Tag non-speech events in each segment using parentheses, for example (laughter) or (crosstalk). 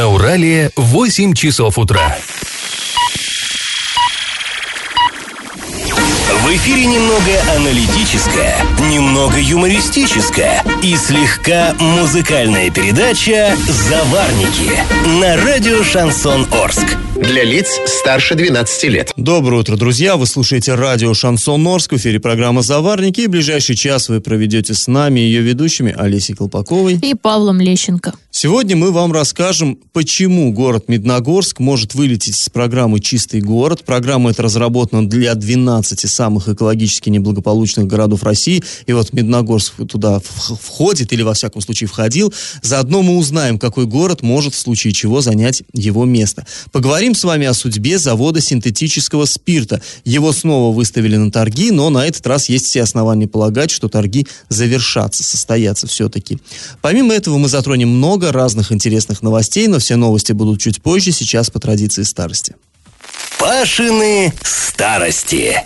На Урале 8 часов утра. В эфире немного аналитическая, немного юмористическая и слегка музыкальная передача «Заварники» на радио «Шансон Орск». Для лиц старше 12 лет. Доброе утро, друзья! Вы слушаете радио «Шансон Орск», в эфире программа «Заварники», и ближайший час вы проведете с нами, ее ведущими Олесей Колпаковой и Павлом Лещенко. Сегодня мы вам расскажем, почему город Медногорск может вылететь с программы «Чистый город». Программа эта разработана для 12 самых экологически неблагополучных городов России. И вот Медногорск туда входит, или во всяком случае входил. Заодно мы узнаем, какой город может в случае чего занять его место. Поговорим с вами о судьбе завода синтетического спирта. Его снова выставили на торги, но на этот раз есть все основания полагать, что торги завершатся, состоятся все-таки. Помимо этого мы затронем много разных интересных новостей, но все новости будут чуть позже, сейчас по традиции старости. Пашины старости.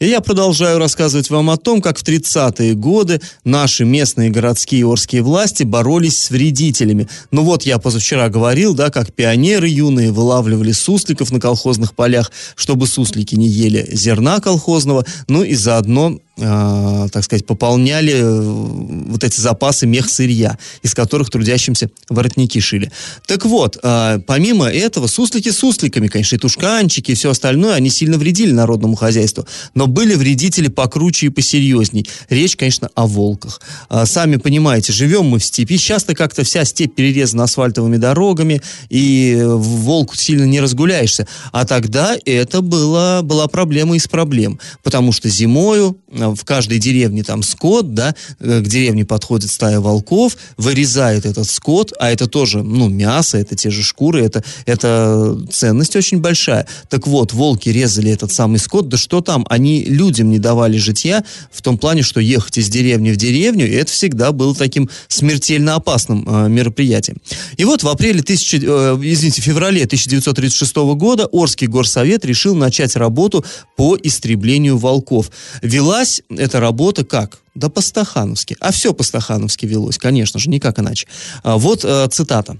И я продолжаю рассказывать вам о том, как в 30-е годы наши местные городские орские власти боролись с вредителями. Ну вот я позавчера говорил, да, как пионеры юные вылавливали сусликов на колхозных полях, чтобы суслики не ели зерна колхозного, ну и заодно э, так сказать, пополняли э, вот эти запасы мех-сырья, из которых трудящимся воротники шили. Так вот, э, помимо этого, суслики сусликами, конечно, и тушканчики, и все остальное, они сильно вредили народному хозяйству. Но были вредители покруче и посерьезней. Речь, конечно, о волках. Э, сами понимаете, живем мы в степи, часто как-то вся степь перерезана асфальтовыми дорогами, и волку сильно не разгуляешься. А тогда это было, была проблема из проблем, потому что зимою в каждой деревне там скот, да, э, к деревне подходит стая волков, вырезает этот скот, а это тоже, ну, мясо, это те же шкуры, это, это ценность очень большая. Так вот, волки резали этот самый скот, да что там, они людям не давали житья в том плане, что ехать из деревни в деревню, и это всегда было таким смертельно опасным э, мероприятием. И вот в апреле, тысячи, э, извините, феврале 1936 года Орский горсовет решил начать работу по истреблению волков. Велась велась эта работа как? Да по-стахановски. А все по-стахановски велось, конечно же, никак иначе. А, вот э, цитата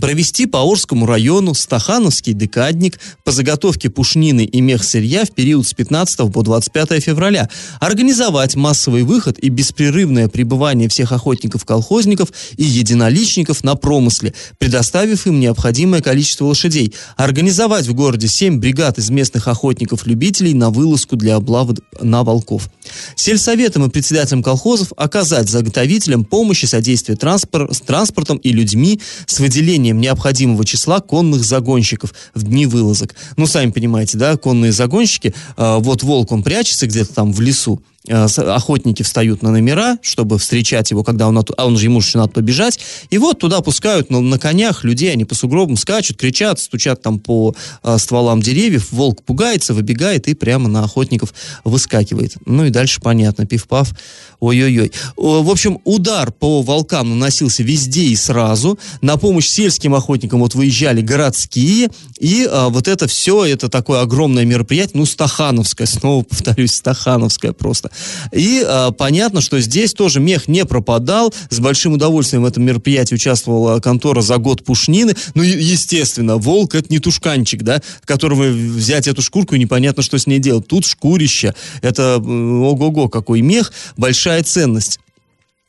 провести по Орскому району стахановский декадник по заготовке пушнины и мехсырья в период с 15 по 25 февраля, организовать массовый выход и беспрерывное пребывание всех охотников-колхозников и единоличников на промысле, предоставив им необходимое количество лошадей, организовать в городе 7 бригад из местных охотников-любителей на вылазку для облавы на волков. Сельсоветом и председателям колхозов оказать заготовителям помощь и содействие транспор с транспортом и людьми с выделением выделением необходимого числа конных загонщиков в дни вылазок. Ну, сами понимаете, да, конные загонщики, э, вот волк, он прячется где-то там в лесу, охотники встают на номера, чтобы встречать его, когда он, а он же ему еще надо побежать, и вот туда пускают на, на конях людей, они по сугробам скачут, кричат, стучат там по э, стволам деревьев, волк пугается, выбегает и прямо на охотников выскакивает. Ну и дальше понятно, пив-пав, ой-ой-ой. В общем, удар по волкам наносился везде и сразу, на помощь сельским охотникам вот выезжали городские, и э, вот это все, это такое огромное мероприятие, ну, стахановское, снова повторюсь, стахановское просто. И э, понятно, что здесь тоже мех не пропадал. С большим удовольствием в этом мероприятии участвовала контора за год пушнины. Ну, естественно, волк это не тушканчик, да, которого взять эту шкурку и непонятно, что с ней делать. Тут шкурище. Это ого-го, какой мех, большая ценность.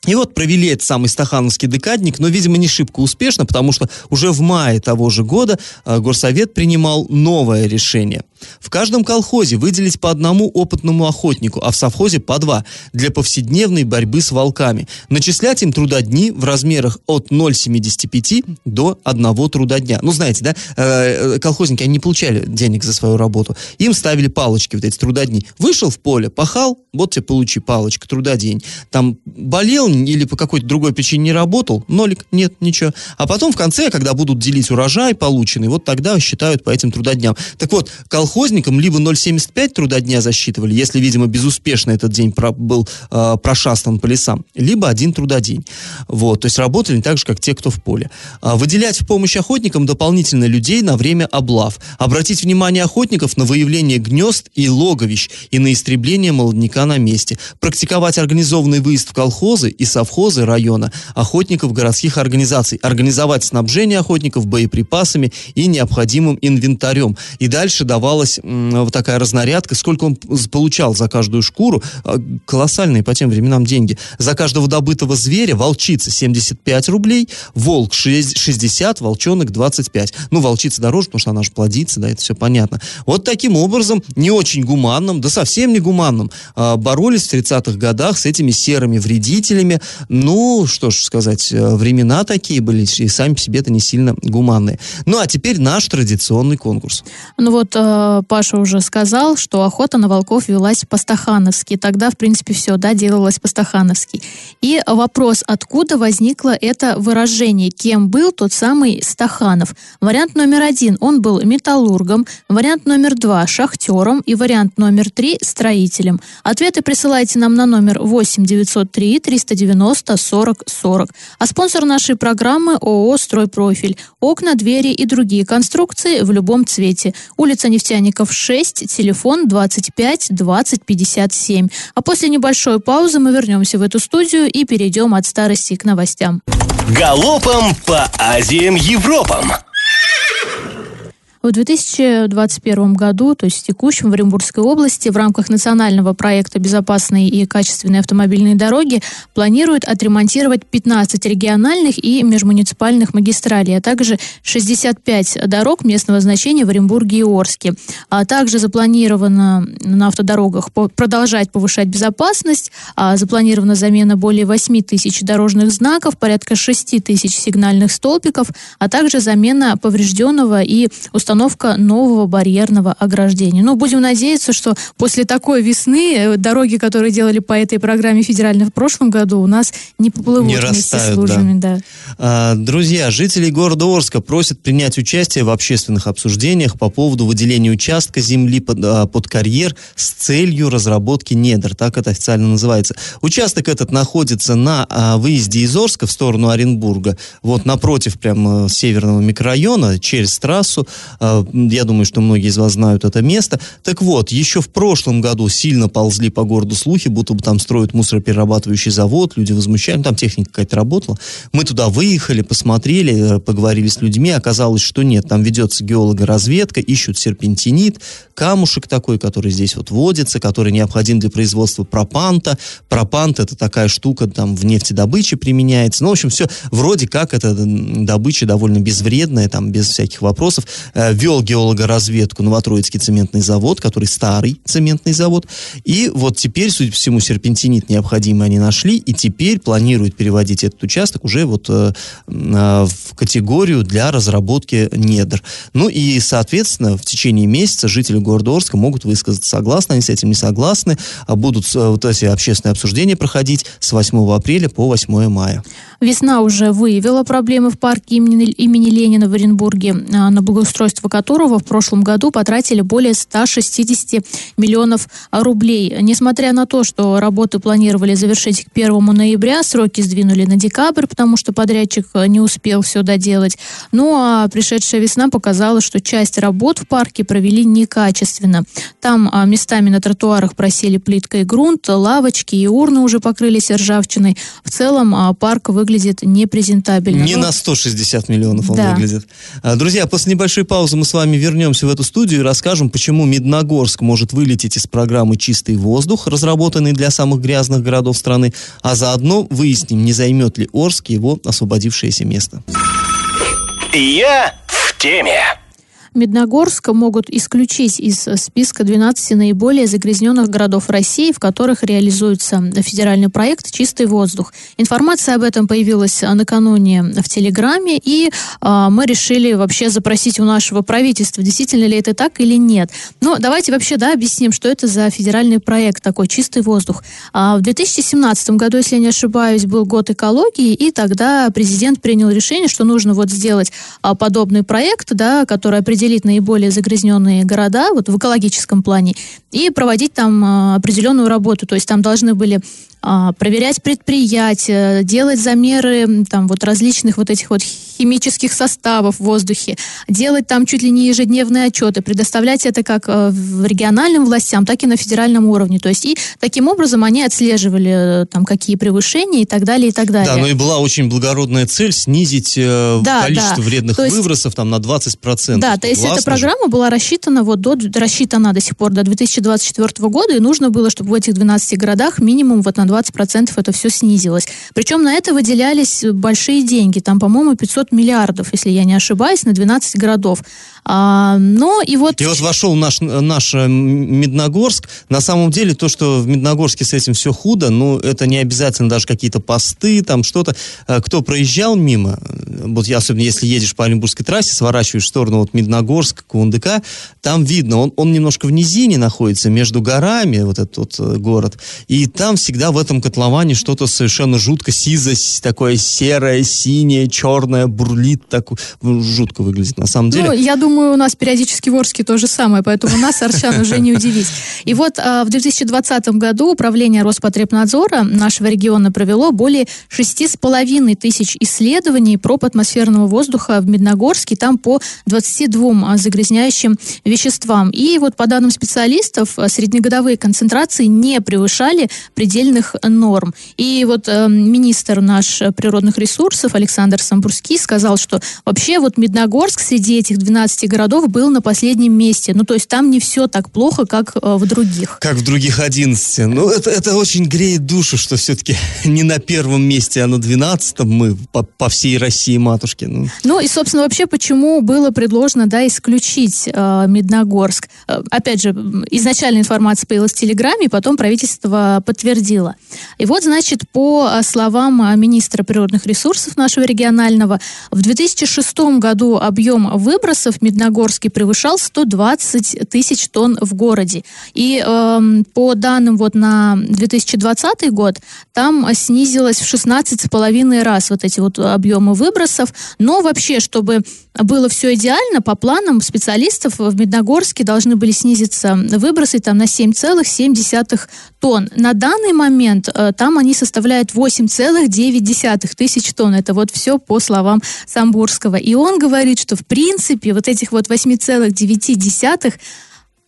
И вот провели этот самый стахановский декадник, но, видимо, не шибко успешно, потому что уже в мае того же года э, Горсовет принимал новое решение – в каждом колхозе выделить по одному опытному охотнику, а в совхозе по два, для повседневной борьбы с волками. Начислять им трудодни в размерах от 0,75 до 1 трудодня. Ну, знаете, да, э, колхозники, они не получали денег за свою работу. Им ставили палочки, вот эти трудодни. Вышел в поле, пахал, вот тебе получи палочка, трудодень. Там болел или по какой-то другой причине не работал, нолик, нет, ничего. А потом в конце, когда будут делить урожай полученный, вот тогда считают по этим трудодням. Так вот, колхоз колхозникам либо 0,75 труда дня засчитывали, если, видимо, безуспешно этот день про, был э, прошастан по лесам, либо один трудодень. Вот, то есть работали так же, как те, кто в поле. А, выделять в помощь охотникам дополнительно людей на время облав. Обратить внимание охотников на выявление гнезд и логовищ и на истребление молодняка на месте. Практиковать организованный выезд в колхозы и совхозы района охотников городских организаций, организовать снабжение охотников боеприпасами и необходимым инвентарем. И дальше давалась вот такая разнарядка, сколько он получал за каждую шкуру, а, колоссальные по тем временам деньги. За каждого добытого зверя волчица 75 рублей, волк 60, волчонок 25. Ну, волчица дороже, потому что она же плодится, да, это все понятно. Вот таким образом, не очень гуманным, да совсем не гуманным, а, боролись в 30-х годах с этими серыми вредителями. Ну, что ж сказать, э, времена такие были, и сами по себе это не сильно гуманные. Ну, а теперь наш традиционный конкурс. Ну вот э, Паша уже сказал, что охота на волков велась по-стахановски. Тогда, в принципе, все, да, делалось по-стахановски. И вопрос, откуда возникло это выражение, кем был тот самый Стаханов? Вариант номер один, он был металлургом, вариант номер два, шахтером и вариант номер три, строителем. Ответы присылайте нам на номер 8 903 390 40 40. А спонсор нашей программы ООО «Стройпрофиль». Окна, двери и другие конструкции в любом цвете. Улица Нефтяников, 6, телефон 25 20 57. А после небольшой паузы мы вернемся в эту студию и перейдем от старости к новостям. Галопом по Азиям Европам! В 2021 году, то есть в текущем в Оренбургской области, в рамках национального проекта «Безопасные и качественные автомобильные дороги» планируют отремонтировать 15 региональных и межмуниципальных магистралей, а также 65 дорог местного значения в Оренбурге и Орске. А также запланировано на автодорогах продолжать повышать безопасность, а запланирована замена более 8 тысяч дорожных знаков, порядка 6 тысяч сигнальных столбиков, а также замена поврежденного и установленного установка нового барьерного ограждения. Ну, будем надеяться, что после такой весны э, дороги, которые делали по этой программе федеральной в прошлом году, у нас не поплывут не вместе растают, с лужами. Да. Да. А, друзья, жители города Орска просят принять участие в общественных обсуждениях по поводу выделения участка земли под, а, под карьер с целью разработки недр. Так это официально называется. Участок этот находится на а, выезде из Орска в сторону Оренбурга. Вот напротив прямо северного микрорайона, через трассу. А, я думаю, что многие из вас знают это место. Так вот, еще в прошлом году сильно ползли по городу слухи, будто бы там строят мусороперерабатывающий завод, люди возмущались, там техника какая-то работала. Мы туда выехали, посмотрели, э, поговорили с людьми, оказалось, что нет, там ведется геологоразведка, ищут серпентинит, камушек такой, который здесь вот водится, который необходим для производства пропанта. Пропант это такая штука, там в нефтедобыче применяется. Ну, в общем, все вроде как это добыча довольно безвредная, там без всяких вопросов. Э, вел геологоразведку Новотроицкий цементный завод, который старый цементный завод. И вот теперь, судя по всему, серпентинит необходимый они нашли, и теперь планируют переводить этот участок уже вот э, в категорию для разработки недр. Ну и, соответственно, в течение месяца жители города Орска могут высказаться, согласны они с этим, не согласны, а будут э, вот эти общественные обсуждения проходить с 8 апреля по 8 мая. Весна уже выявила проблемы в парке имени, имени Ленина в Оренбурге, а, на благоустройство которого в прошлом году потратили более 160 миллионов рублей. Несмотря на то, что работы планировали завершить к 1 ноября, сроки сдвинули на декабрь, потому что подрядчик не успел все доделать. Ну а пришедшая весна показала, что часть работ в парке провели некачественно. Там а, местами на тротуарах просели плитка и грунт, лавочки и урны уже покрылись ржавчиной. В целом а, парк выглядит непрезентабельно. Не Но... на 160 миллионов он да. выглядит. А, друзья, после небольшой паузы мы с вами вернемся в эту студию и расскажем, почему Медногорск может вылететь из программы «Чистый воздух», разработанной для самых грязных городов страны, а заодно выясним, не займет ли Орск его освободившееся место. Я в теме. Медногорск могут исключить из списка 12 наиболее загрязненных городов России, в которых реализуется федеральный проект «Чистый воздух». Информация об этом появилась накануне в Телеграме, и э, мы решили вообще запросить у нашего правительства, действительно ли это так или нет. Но давайте вообще да, объясним, что это за федеральный проект такой «Чистый воздух». А в 2017 году, если я не ошибаюсь, был год экологии, и тогда президент принял решение, что нужно вот сделать а, подобный проект, да, который определяет определить наиболее загрязненные города вот в экологическом плане и проводить там а, определенную работу. То есть там должны были проверять предприятия, делать замеры там вот различных вот этих вот химических составов в воздухе, делать там чуть ли не ежедневные отчеты, предоставлять это как э, в региональным властям, так и на федеральном уровне. То есть и таким образом они отслеживали э, там какие превышения и так далее, и так далее. Да, но и была очень благородная цель снизить э, да, количество да. вредных есть, выбросов там на 20%. Да, то есть эта программа же. была рассчитана вот до, рассчитана до сих пор до 2024 года, и нужно было, чтобы в этих 12 городах минимум вот на 20% это все снизилось. Причем на это выделялись большие деньги, там, по-моему, 500 миллиардов, если я не ошибаюсь, на 12 городов. А, но и вот... И вот вошел наш, наш э, Медногорск. На самом деле то, что в Медногорске с этим все худо, ну, это не обязательно даже какие-то посты, там что-то. Э, кто проезжал мимо, вот я, особенно если едешь по Оренбургской трассе, сворачиваешь в сторону вот Медногорск, Кундыка, там видно, он, он немножко в низине находится, между горами, вот этот вот э, город, и там всегда в этом котловане что-то совершенно жутко сизое, такое серое, синее, черное, бурлит, так жутко выглядит на самом деле. Ну, я думаю, думаю, у нас периодически в Орске то же самое, поэтому нас, Арчан, (laughs) уже не удивить. И вот а, в 2020 году Управление Роспотребнадзора нашего региона провело более шести с половиной тысяч исследований проб атмосферного воздуха в Медногорске, там по 22 а, загрязняющим веществам. И вот по данным специалистов, а, среднегодовые концентрации не превышали предельных норм. И вот э, министр наш природных ресурсов Александр Самбурский сказал, что вообще вот Медногорск среди этих 12 11 городов был на последнем месте. Ну, то есть там не все так плохо, как э, в других. Как в других 11. Ну, это, это очень греет душу, что все-таки (laughs) не на первом месте, а на 12 мы по, по всей России матушки. Ну. ну, и, собственно, вообще, почему было предложено, да, исключить э, Медногорск? Э, опять же, изначально информация появилась в Телеграме, потом правительство подтвердило. И вот, значит, по э, словам э, министра природных ресурсов нашего регионального, в 2006 году объем выбросов Медногорска Медногорске превышал 120 тысяч тонн в городе. И э, по данным вот на 2020 год, там снизилось в 16,5 раз вот эти вот объемы выбросов. Но вообще, чтобы было все идеально, по планам специалистов в Медногорске должны были снизиться выбросы там на 7,7 тонн. На данный момент э, там они составляют 8,9 тысяч тонн. Это вот все по словам Самбурского. И он говорит, что в принципе вот этих вот 8,9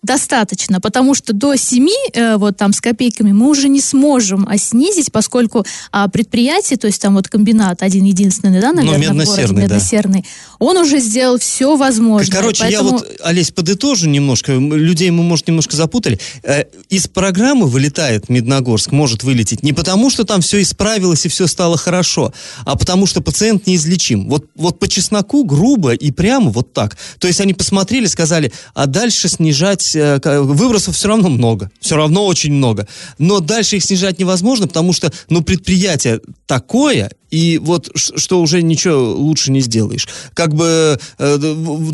достаточно, потому что до 7, э, вот там с копейками, мы уже не сможем а, снизить, поскольку а, предприятие, то есть там вот комбинат один единственный, да, наверное, ну, в городе, медносерный, да. Он уже сделал все возможное. Короче, поэтому... я вот, Олесь, подытожу немножко, людей мы, может, немножко запутали. Э, из программы вылетает Медногорск, может вылететь не потому, что там все исправилось и все стало хорошо, а потому что пациент неизлечим. Вот, вот по чесноку грубо и прямо вот так. То есть они посмотрели, сказали, а дальше снижать э, выбросов все равно много, все равно очень много. Но дальше их снижать невозможно, потому что, ну, предприятие такое, и вот что уже ничего лучше не сделаешь. Как бы, э,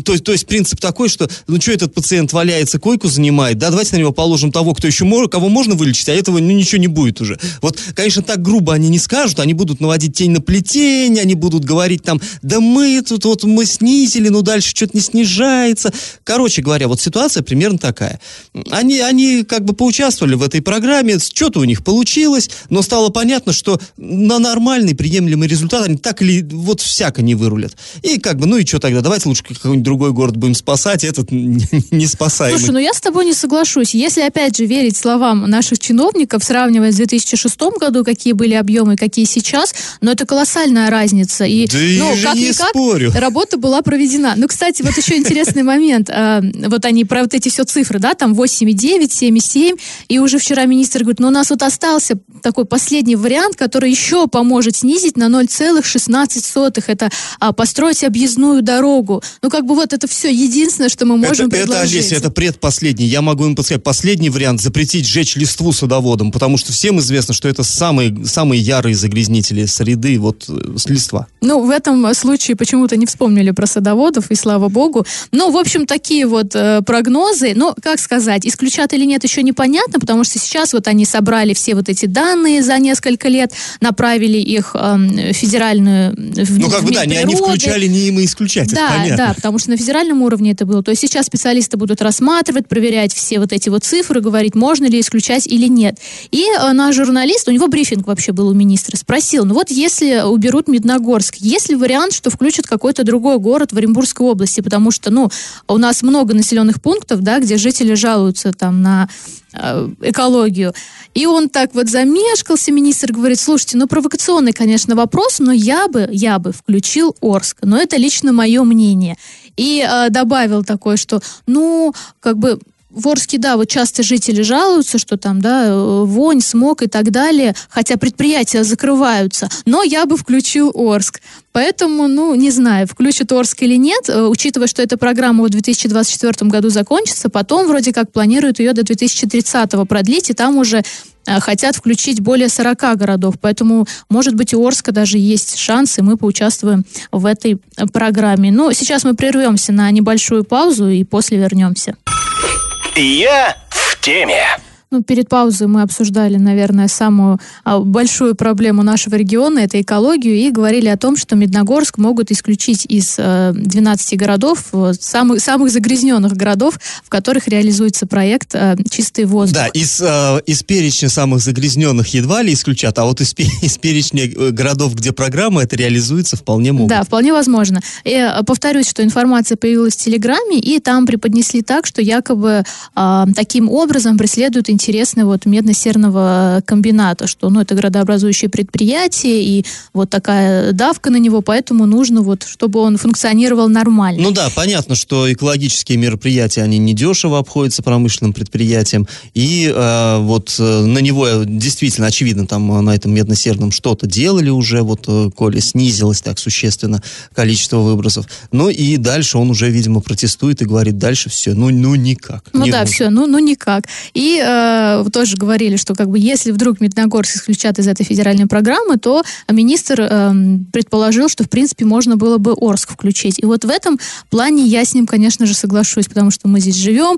то, то есть принцип такой, что, ну что этот пациент валяется, койку занимает, да, давайте на него положим того, кто еще может, кого можно вылечить, а этого ну, ничего не будет уже. Вот, конечно, так грубо они не скажут, они будут наводить тень на плетень, они будут говорить там, да мы тут вот мы снизили, но дальше что-то не снижается. Короче говоря, вот ситуация примерно такая. Они, они как бы поучаствовали в этой программе, что-то у них получилось, но стало понятно, что на нормальный, приемлемый приемлемый результат, они так или вот всяко не вырулят. И как бы, ну и что тогда, давайте лучше какой-нибудь другой город будем спасать, этот (laughs) не спасаем. Слушай, ну я с тобой не соглашусь. Если, опять же, верить словам наших чиновников, сравнивая с 2006 году, какие были объемы, какие сейчас, но это колоссальная разница. И, да ну, я как не никак, спорю. работа была проведена. Ну, кстати, вот еще интересный (laughs) момент. А, вот они про вот эти все цифры, да, там 8,9, 7,7, и уже вчера министр говорит, ну, у нас вот остался такой последний вариант, который еще поможет снизить снизить на 0,16. Это а, построить объездную дорогу. Ну, как бы вот это все единственное, что мы можем это, предложить. Это, Олеся, это предпоследний. Я могу им подсказать. Последний вариант – запретить сжечь листву садоводом, потому что всем известно, что это самые, самые ярые загрязнители среды, вот, э, с листва. Ну, в этом случае почему-то не вспомнили про садоводов, и слава богу. Ну, в общем, такие вот э, прогнозы. Но, как сказать, исключат или нет, еще непонятно, потому что сейчас вот они собрали все вот эти данные за несколько лет, направили их э, федеральную... В, ну, как бы, да, они, они включали не им и исключать, Да, понятно. да, потому что на федеральном уровне это было. То есть сейчас специалисты будут рассматривать, проверять все вот эти вот цифры, говорить, можно ли исключать или нет. И э, наш журналист, у него брифинг вообще был у министра, спросил, ну вот если уберут Медногорск, есть ли вариант, что включат какой-то другой город в Оренбургской области? Потому что, ну, у нас много населенных пунктов, да, где жители жалуются там на экологию. И он так вот замешкался, министр говорит, слушайте, ну провокационный, конечно, вопрос, но я бы, я бы включил Орск. Но это лично мое мнение. И э, добавил такое, что, ну, как бы в Орске, да, вот часто жители жалуются, что там, да, э, вонь, смог и так далее, хотя предприятия закрываются, но я бы включил Орск. Поэтому, ну, не знаю, включат Орск или нет, э, учитывая, что эта программа в 2024 году закончится, потом вроде как планируют ее до 2030 продлить, и там уже э, хотят включить более 40 городов. Поэтому, может быть, у Орска даже есть шанс, и мы поучаствуем в этой программе. Но сейчас мы прервемся на небольшую паузу и после вернемся. Я в теме. Ну, перед паузой мы обсуждали, наверное, самую а, большую проблему нашего региона, это экологию, и говорили о том, что Медногорск могут исключить из э, 12 городов, э, самых, самых загрязненных городов, в которых реализуется проект э, «Чистый воздух». Да, из, э, из перечня самых загрязненных едва ли исключат, а вот из, (laughs) из перечня э, городов, где программа это реализуется, вполне могут. Да, вполне возможно. И, э, повторюсь, что информация появилась в Телеграме, и там преподнесли так, что якобы э, таким образом преследуют интересно вот медно-серного комбината, что ну, это градообразующее предприятие, и вот такая давка на него, поэтому нужно вот, чтобы он функционировал нормально. Ну да, понятно, что экологические мероприятия, они недешево обходятся промышленным предприятиям, и э, вот э, на него действительно, очевидно, там э, на этом медно-серном что-то делали уже, вот э, коли снизилось так существенно количество выбросов. Ну и дальше он уже, видимо, протестует и говорит, дальше все, ну, ну никак. Ну да, все, ну, ну никак. И э, тоже говорили, что как бы если вдруг Медногорск исключат из этой федеральной программы, то министр э, предположил, что в принципе можно было бы Орск включить. И вот в этом плане я с ним, конечно же, соглашусь, потому что мы здесь живем,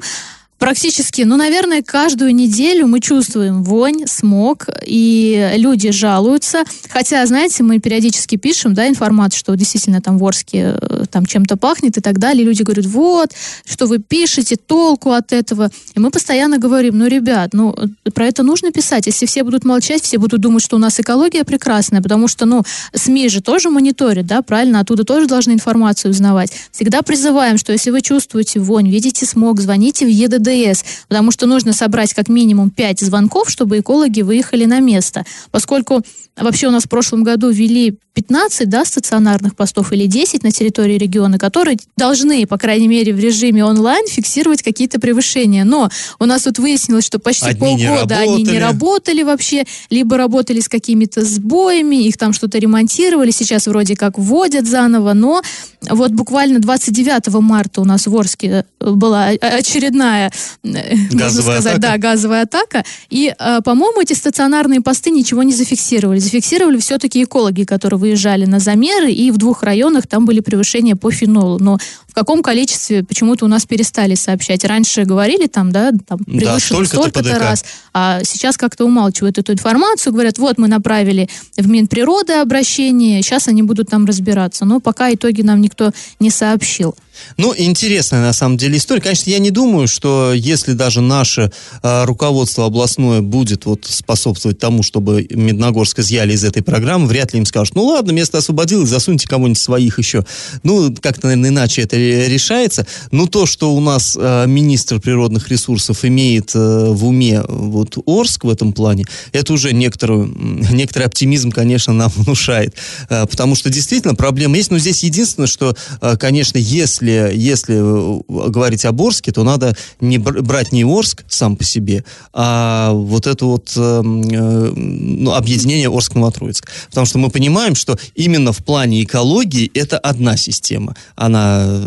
Практически, ну, наверное, каждую неделю мы чувствуем вонь, смог, и люди жалуются. Хотя, знаете, мы периодически пишем, да, информацию, что действительно там в Орске э, там чем-то пахнет и так далее. Люди говорят, вот, что вы пишете, толку от этого. И мы постоянно говорим, ну, ребят, ну, про это нужно писать. Если все будут молчать, все будут думать, что у нас экология прекрасная, потому что, ну, СМИ же тоже мониторят, да, правильно, оттуда тоже должны информацию узнавать. Всегда призываем, что если вы чувствуете вонь, видите смог, звоните в ЕДД ДДС, потому что нужно собрать как минимум 5 звонков, чтобы экологи выехали на место. Поскольку вообще у нас в прошлом году ввели 15 да, стационарных постов или 10 на территории региона, которые должны, по крайней мере, в режиме онлайн фиксировать какие-то превышения. Но у нас тут выяснилось, что почти Одни не полгода они не работали. вообще, либо работали с какими-то сбоями, их там что-то ремонтировали, сейчас вроде как вводят заново, но вот буквально 29 марта у нас в Орске э, была очередная, э, можно Газовая сказать, атака. да, газовая атака, и, э, по-моему, эти стационарные посты ничего не зафиксировали. Зафиксировали все-таки экологи, которые выезжали на замеры, и в двух районах там были превышения по фенолу. Но в каком количестве почему-то у нас перестали сообщать. Раньше говорили там, да, там Да, превышено столько-то столько-то раз, а сейчас как-то умалчивают эту информацию, говорят, вот мы направили в Минприроды обращение, сейчас они будут там разбираться. Но пока итоги нам никто не сообщил. Ну, интересная на самом деле история. Конечно, я не думаю, что если даже наше э, руководство областное будет вот способствовать тому, чтобы Медногорск изъяли из этой программы, вряд ли им скажут, ну ладно, место освободилось, засуньте кого-нибудь своих еще. Ну, как-то, наверное, иначе это ре- решается. Но то, что у нас э, министр природных ресурсов имеет э, в уме вот Орск в этом плане, это уже некоторую, некоторый оптимизм, конечно, нам внушает. Э, потому что действительно проблема есть, но здесь единственное, что, э, конечно, если, если э, говорить об Орске, то надо не бр- брать не Орск сам по себе, а вот это вот э, э, ну, объединение Орск-Новотроицк. Потому что мы понимаем, что именно в плане экологии это одна система. Она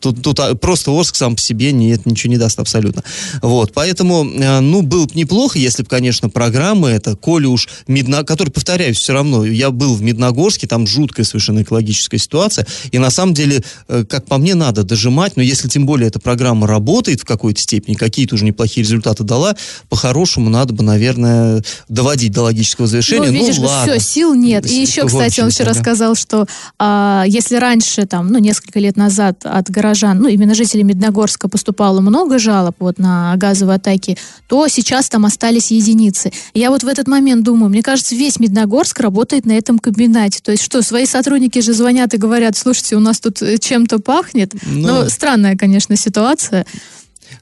тут, тут а, просто Орск сам по себе не, это ничего не даст абсолютно. Вот, поэтому, э, ну, было бы неплохо, если бы, конечно, программы это, коли уж Медно... который, повторяюсь, все равно, я был в Медногорске, там жуткая совершенно экологическая ситуация, и на самом деле, э, как по мне, надо дожимать, но если тем более эта программа работает в какой-то степени, какие-то уже неплохие результаты дала, по-хорошему надо бы, наверное, доводить до логического завершения. Ну, видишь, ну, ладно. все, сил нет. И еще, кстати, он еще рассказал, что а, если раньше, там, ну, несколько лет назад от горожан, ну, именно жителей Медногорска поступало много жалоб вот на газовые атаки, то сейчас там остались единицы. Я вот в этот момент думаю, мне кажется, весь Медногорск работает на этом комбинате. То есть что, свои сотрудники же звонят и говорят, слушайте, у нас тут э, чем-то пахнет. Ну, ну странная, конечно, ситуация.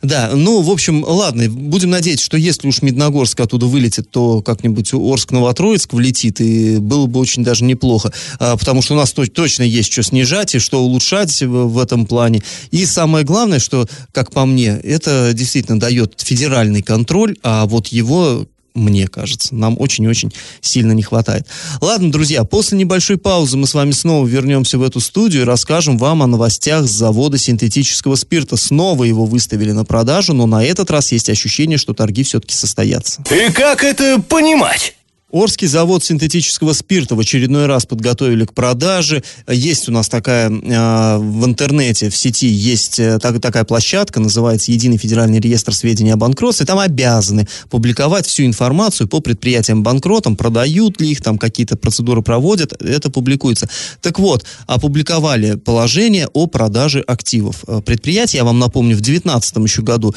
Да, ну, в общем, ладно, будем надеяться, что если уж Медногорск оттуда вылетит, то как-нибудь Орск-Новотроицк влетит, и было бы очень даже неплохо, а, потому что у нас то, точно есть что снижать и что улучшать в этом плане. И самое главное, что, как по мне, это действительно дает федеральный контроль, а вот его мне кажется. Нам очень-очень сильно не хватает. Ладно, друзья, после небольшой паузы мы с вами снова вернемся в эту студию и расскажем вам о новостях с завода синтетического спирта. Снова его выставили на продажу, но на этот раз есть ощущение, что торги все-таки состоятся. И как это понимать? Орский завод синтетического спирта в очередной раз подготовили к продаже. Есть у нас такая э, в интернете, в сети есть э, так, такая площадка, называется Единый федеральный реестр сведений о банкротстве. Там обязаны публиковать всю информацию по предприятиям банкротам, продают ли их, там какие-то процедуры проводят, это публикуется. Так вот, опубликовали положение о продаже активов. Э, предприятия, я вам напомню, в 2019 еще году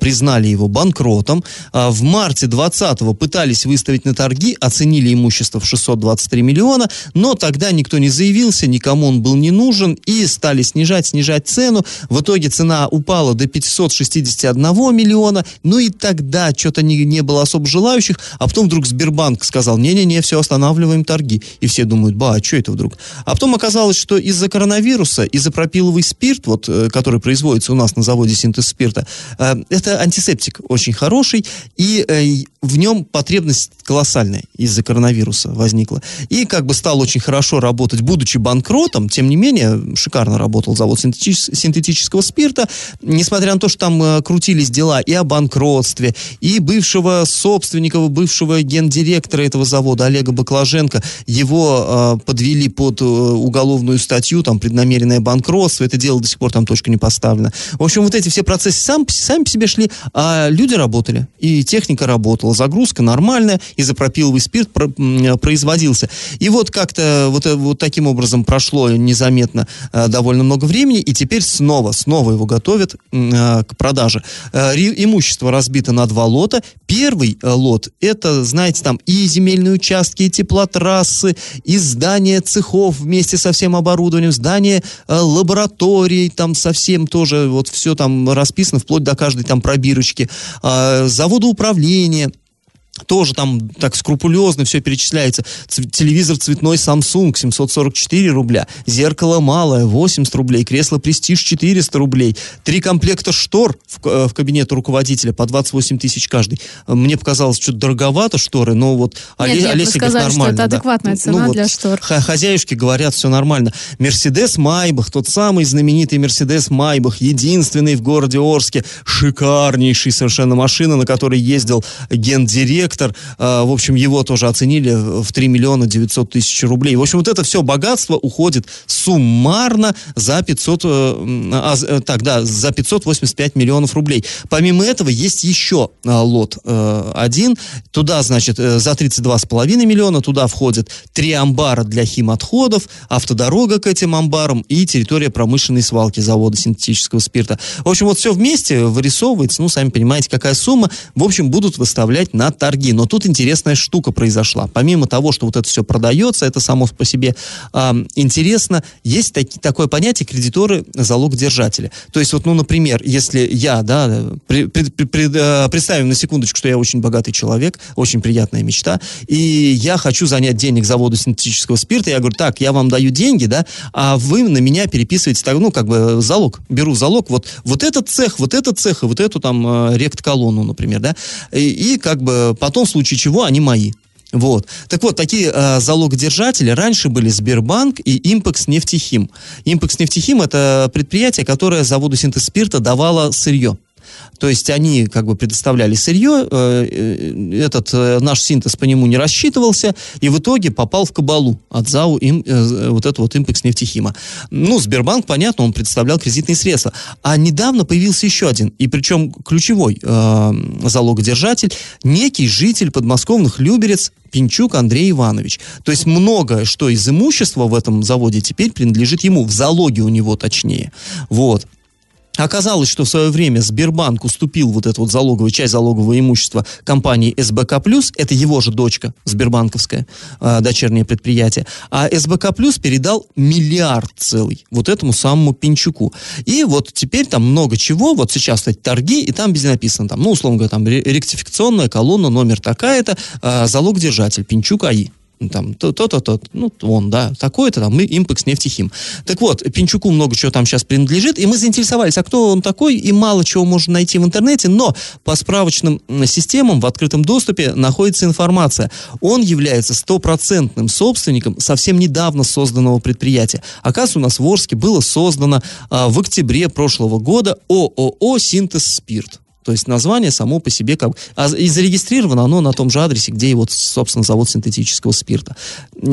признали его банкротом. В марте 2020 пытались выставить на торги оценили имущество в 623 миллиона, но тогда никто не заявился, никому он был не нужен, и стали снижать, снижать цену. В итоге цена упала до 561 миллиона, ну и тогда что-то не, не было особо желающих, а потом вдруг Сбербанк сказал, не-не-не, все, останавливаем торги. И все думают, ба, а что это вдруг? А потом оказалось, что из-за коронавируса, из-за пропиловый спирт, вот, э, который производится у нас на заводе синтез спирта, э, это антисептик очень хороший, и э, в нем потребность колоссальная из-за коронавируса возникла. И как бы стал очень хорошо работать, будучи банкротом, тем не менее, шикарно работал завод синтетичес- синтетического спирта, несмотря на то, что там э, крутились дела и о банкротстве, и бывшего собственника, бывшего гендиректора этого завода Олега Баклаженко, его э, подвели под э, уголовную статью, там, преднамеренное банкротство, это дело до сих пор там точка не поставлена. В общем, вот эти все процессы сам, сами по себе шли, а люди работали, и техника работала, загрузка нормальная, из-за пропиловый спирт производился. И вот как-то вот, э, вот таким образом прошло незаметно э, довольно много времени, и теперь снова, снова его готовят э, к продаже. Имущество разбито на два лота. Первый лот, это, знаете, там и земельные участки, и теплотрассы, и здания цехов вместе со всем оборудованием, здание лабораторий, там совсем тоже вот все там расписано, вплоть до каждой там пробирочки, завода управления, тоже там так скрупулезно все перечисляется. Телевизор цветной Samsung 744 рубля, зеркало малое 80 рублей, кресло Prestige 400 рублей, три комплекта штор в, э, в кабинет руководителя по 28 тысяч каждый. Мне показалось, что дороговато шторы, но вот нет, нет, Олеся сказали, говорит, нормально. Что это адекватная да. цена ну, вот, для штор. Хозяюшки говорят, все нормально. Мерседес Майбах, тот самый знаменитый Мерседес Майбах, единственный в городе Орске, шикарнейший совершенно машина, на которой ездил гендиректор директор, э, в общем, его тоже оценили в 3 миллиона 900 тысяч рублей. В общем, вот это все богатство уходит суммарно за 500, э, а, э, так, да, за 585 миллионов рублей. Помимо этого есть еще лот один. Туда, значит, за 32,5 миллиона туда входят три амбара для химотходов, автодорога к этим амбарам и территория промышленной свалки завода синтетического спирта. В общем, вот все вместе вырисовывается, ну, сами понимаете, какая сумма. В общем, будут выставлять на торги торги. Но тут интересная штука произошла. Помимо того, что вот это все продается, это само по себе э, интересно, есть таки, такое понятие кредиторы залог держателя. То есть вот, ну, например, если я, да, при, при, при, э, представим на секундочку, что я очень богатый человек, очень приятная мечта, и я хочу занять денег заводу синтетического спирта, я говорю, так, я вам даю деньги, да, а вы на меня переписываете, так, ну, как бы залог, беру залог, вот, вот этот цех, вот этот цех, и вот эту там э, рект-колонну, например, да, и, и как бы потом, в случае чего, они мои. Вот. Так вот, такие э, залогодержатели раньше были Сбербанк и Импекс Нефтехим. Импекс Нефтехим это предприятие, которое заводу синтез спирта давало сырье. То есть они как бы предоставляли сырье, э, э, этот э, наш синтез по нему не рассчитывался, и в итоге попал в кабалу от ЗАО им, вот это вот импекс нефтехима. Ну, Сбербанк, понятно, он представлял кредитные средства. А недавно появился еще один, и причем ключевой э, залогодержатель, некий житель подмосковных Люберец Пинчук Андрей Иванович. То есть многое, что из имущества в этом заводе теперь принадлежит ему, в залоге у него точнее. Вот. Оказалось, что в свое время Сбербанк уступил вот эту вот залоговую, часть залогового имущества компании СБК+, это его же дочка, Сбербанковская, э, дочернее предприятие, а СБК+, передал миллиард целый вот этому самому Пинчуку. И вот теперь там много чего, вот сейчас, кстати, торги, и там без написано, там, ну, условно говоря, там ректификационная колонна, номер такая-то, э, залог-держатель, Пинчук АИ там, то-то, то, ну, он, да, такой-то, там, мы импекс нефтехим. Так вот, Пинчуку много чего там сейчас принадлежит, и мы заинтересовались, а кто он такой, и мало чего можно найти в интернете, но по справочным системам в открытом доступе находится информация. Он является стопроцентным собственником совсем недавно созданного предприятия. Оказывается, у нас в Орске было создано а, в октябре прошлого года ООО «Синтез Спирт». То есть название само по себе как а, и зарегистрировано оно на том же адресе, где и вот, собственно, завод синтетического спирта.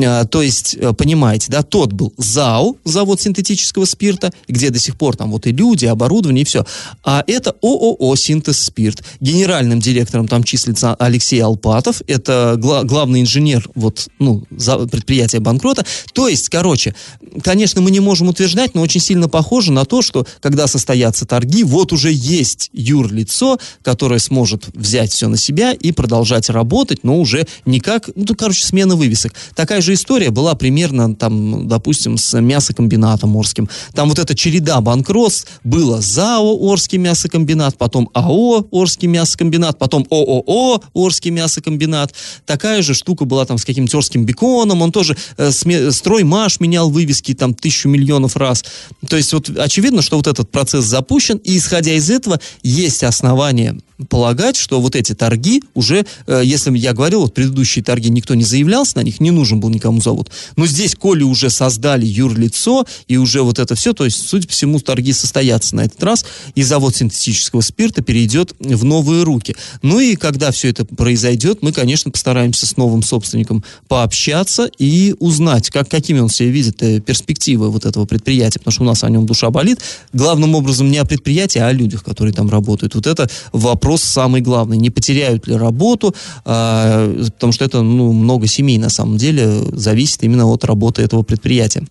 А, то есть, э, понимаете, да, тот был ЗАО, завод синтетического спирта, где до сих пор там вот и люди, и оборудование, и все. А это ООО «Синтез Спирт». Генеральным директором там числится Алексей Алпатов, это гла- главный инженер вот, ну, за предприятия банкрота. То есть, короче, конечно, мы не можем утверждать, но очень сильно похоже на то, что когда состоятся торги, вот уже есть юрлицо, лицо, которое сможет взять все на себя и продолжать работать, но уже не как, ну, короче, смена вывесок. Такая же история была примерно, там, допустим, с мясокомбинатом Орским. Там вот эта череда банкротств было ЗАО Орский мясокомбинат, потом АО Орский мясокомбинат, потом ООО Орский мясокомбинат. Такая же штука была там с каким-то Орским беконом, он тоже э, строймаш менял вывески там тысячу миллионов раз. То есть вот очевидно, что вот этот процесс запущен, и исходя из этого есть основания основания полагать, что вот эти торги уже, э, если я говорил, вот предыдущие торги никто не заявлялся на них, не нужен был никому завод. Но здесь, коли уже создали юрлицо, и уже вот это все, то есть, судя по всему, торги состоятся на этот раз, и завод синтетического спирта перейдет в новые руки. Ну и когда все это произойдет, мы, конечно, постараемся с новым собственником пообщаться и узнать, как, какими он себе видит э, перспективы вот этого предприятия, потому что у нас о нем душа болит. Главным образом не о предприятии, а о людях, которые там работают. Вот это вопрос самый главный. Не потеряют ли работу, а, потому что это ну, много семей на самом деле зависит именно от работы этого предприятия.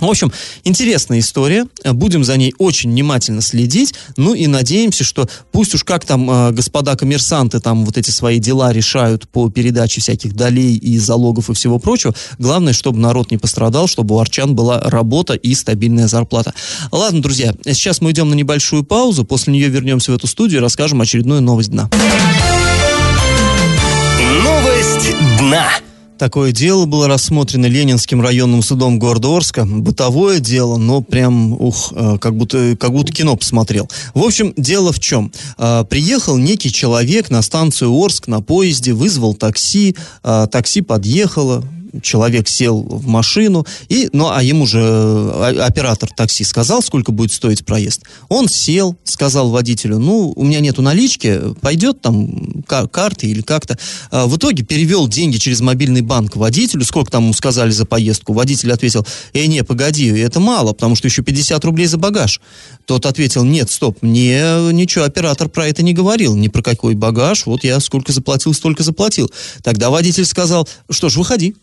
В общем, интересная история. Будем за ней очень внимательно следить. Ну и надеемся, что пусть уж как там э, господа коммерсанты там вот эти свои дела решают по передаче всяких долей и залогов и всего прочего. Главное, чтобы народ не пострадал, чтобы у арчан была работа и стабильная зарплата. Ладно, друзья, сейчас мы идем на небольшую паузу. После нее вернемся в эту студию и расскажем очередную новость дна. Новость дна. Такое дело было рассмотрено Ленинским районным судом города Орска. Бытовое дело, но прям, ух, э, как будто, как будто кино посмотрел. В общем, дело в чем. Э, приехал некий человек на станцию Орск на поезде, вызвал такси, э, такси подъехало, человек сел в машину, и, ну, а ему же а, оператор такси сказал, сколько будет стоить проезд. Он сел, сказал водителю, ну, у меня нету налички, пойдет там кар- карты или как-то. А, в итоге перевел деньги через мобильный банк водителю, сколько там ему сказали за поездку. Водитель ответил, эй, не, погоди, это мало, потому что еще 50 рублей за багаж. Тот ответил, нет, стоп, мне ничего, оператор про это не говорил, ни про какой багаж, вот я сколько заплатил, столько заплатил. Тогда водитель сказал, что ж, выходи.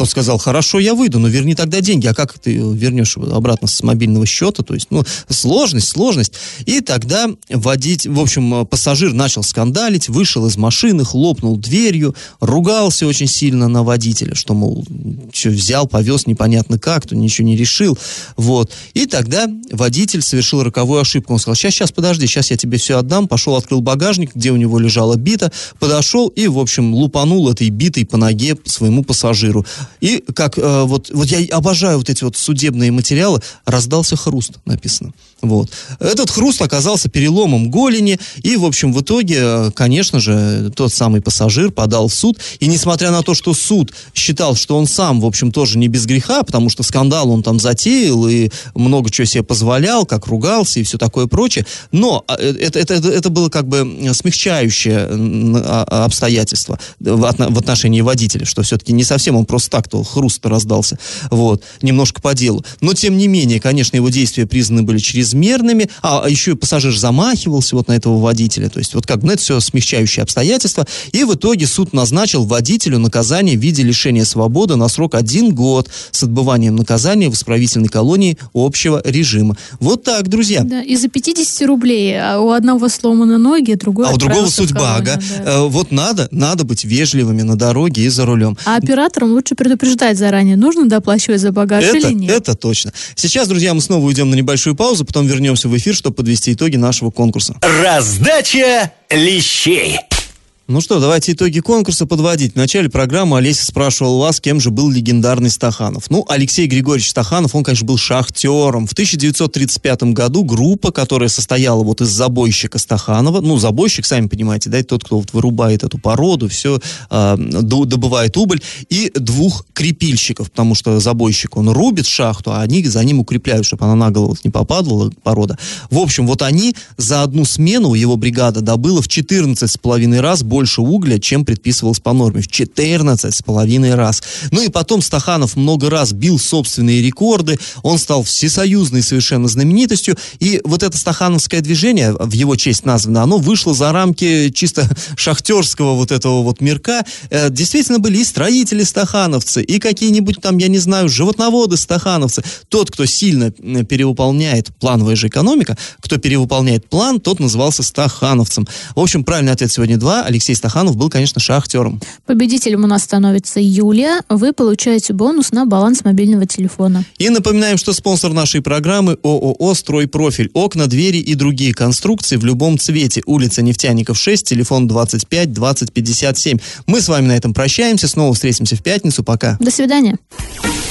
Тот сказал, хорошо, я выйду, но верни тогда деньги. А как ты вернешь обратно с мобильного счета? То есть, ну, сложность, сложность. И тогда водить, в общем, пассажир начал скандалить, вышел из машины, хлопнул дверью, ругался очень сильно на водителя, что, мол, что взял, повез непонятно как, то ничего не решил. Вот. И тогда водитель совершил роковую ошибку. Он сказал, сейчас, сейчас, подожди, сейчас я тебе все отдам. Пошел, открыл багажник, где у него лежала бита, подошел и, в общем, лупанул этой битой по ноге своему пассажиру. И как э, вот, вот я обожаю вот эти вот судебные материалы, раздался хруст, написано. Вот. Этот хруст оказался переломом голени, и, в общем, в итоге, э, конечно же, тот самый пассажир подал в суд, и несмотря на то, что суд считал, что он сам, в общем, тоже не без греха, потому что скандал он там затеял и много чего себе позволял, как ругался и все такое прочее, но а, э, это, это, это было как бы смягчающее а, а, обстоятельство в отношении водителя, что все-таки не совсем он просто так-то хруст раздался, вот, немножко по делу. Но, тем не менее, конечно, его действия признаны были чрезмерными, а еще и пассажир замахивался вот на этого водителя, то есть вот как бы, ну, это все смягчающие обстоятельства, и в итоге суд назначил водителю наказание в виде лишения свободы на срок один год с отбыванием наказания в исправительной колонии общего режима. Вот так, друзья. Да, и за 50 рублей а у одного сломаны ноги, другой А у другого судьба, ага. Да. Э, вот надо, надо быть вежливыми на дороге и за рулем. А операторам лучше предупреждать заранее, нужно доплачивать за багаж это, или нет. Это точно. Сейчас, друзья, мы снова уйдем на небольшую паузу, потом вернемся в эфир, чтобы подвести итоги нашего конкурса. Раздача лещей. Ну что, давайте итоги конкурса подводить. В начале программы Олеся спрашивал вас, кем же был легендарный Стаханов. Ну, Алексей Григорьевич Стаханов, он, конечно, был шахтером. В 1935 году группа, которая состояла вот из забойщика Стаханова, ну, забойщик, сами понимаете, да, тот, кто вот вырубает эту породу, все, э, добывает убыль, и двух крепильщиков, потому что забойщик, он рубит шахту, а они за ним укрепляют, чтобы она на голову не попадала, порода. В общем, вот они за одну смену, его бригада добыла в 14,5 раз больше больше угля, чем предписывалось по норме. В 14 с половиной раз. Ну и потом Стаханов много раз бил собственные рекорды. Он стал всесоюзной совершенно знаменитостью. И вот это стахановское движение, в его честь названо, оно вышло за рамки чисто (laughs) шахтерского вот этого вот мирка. Э, действительно были и строители стахановцы, и какие-нибудь там, я не знаю, животноводы стахановцы. Тот, кто сильно перевыполняет, плановая же экономика, кто перевыполняет план, тот назывался стахановцем. В общем, правильный ответ сегодня два. Алексей Алексей Стаханов был, конечно, шахтером. Победителем у нас становится Юлия. Вы получаете бонус на баланс мобильного телефона. И напоминаем, что спонсор нашей программы ООО «Стройпрофиль». Окна, двери и другие конструкции в любом цвете. Улица Нефтяников 6, телефон 25 20 57. Мы с вами на этом прощаемся. Снова встретимся в пятницу. Пока. До свидания.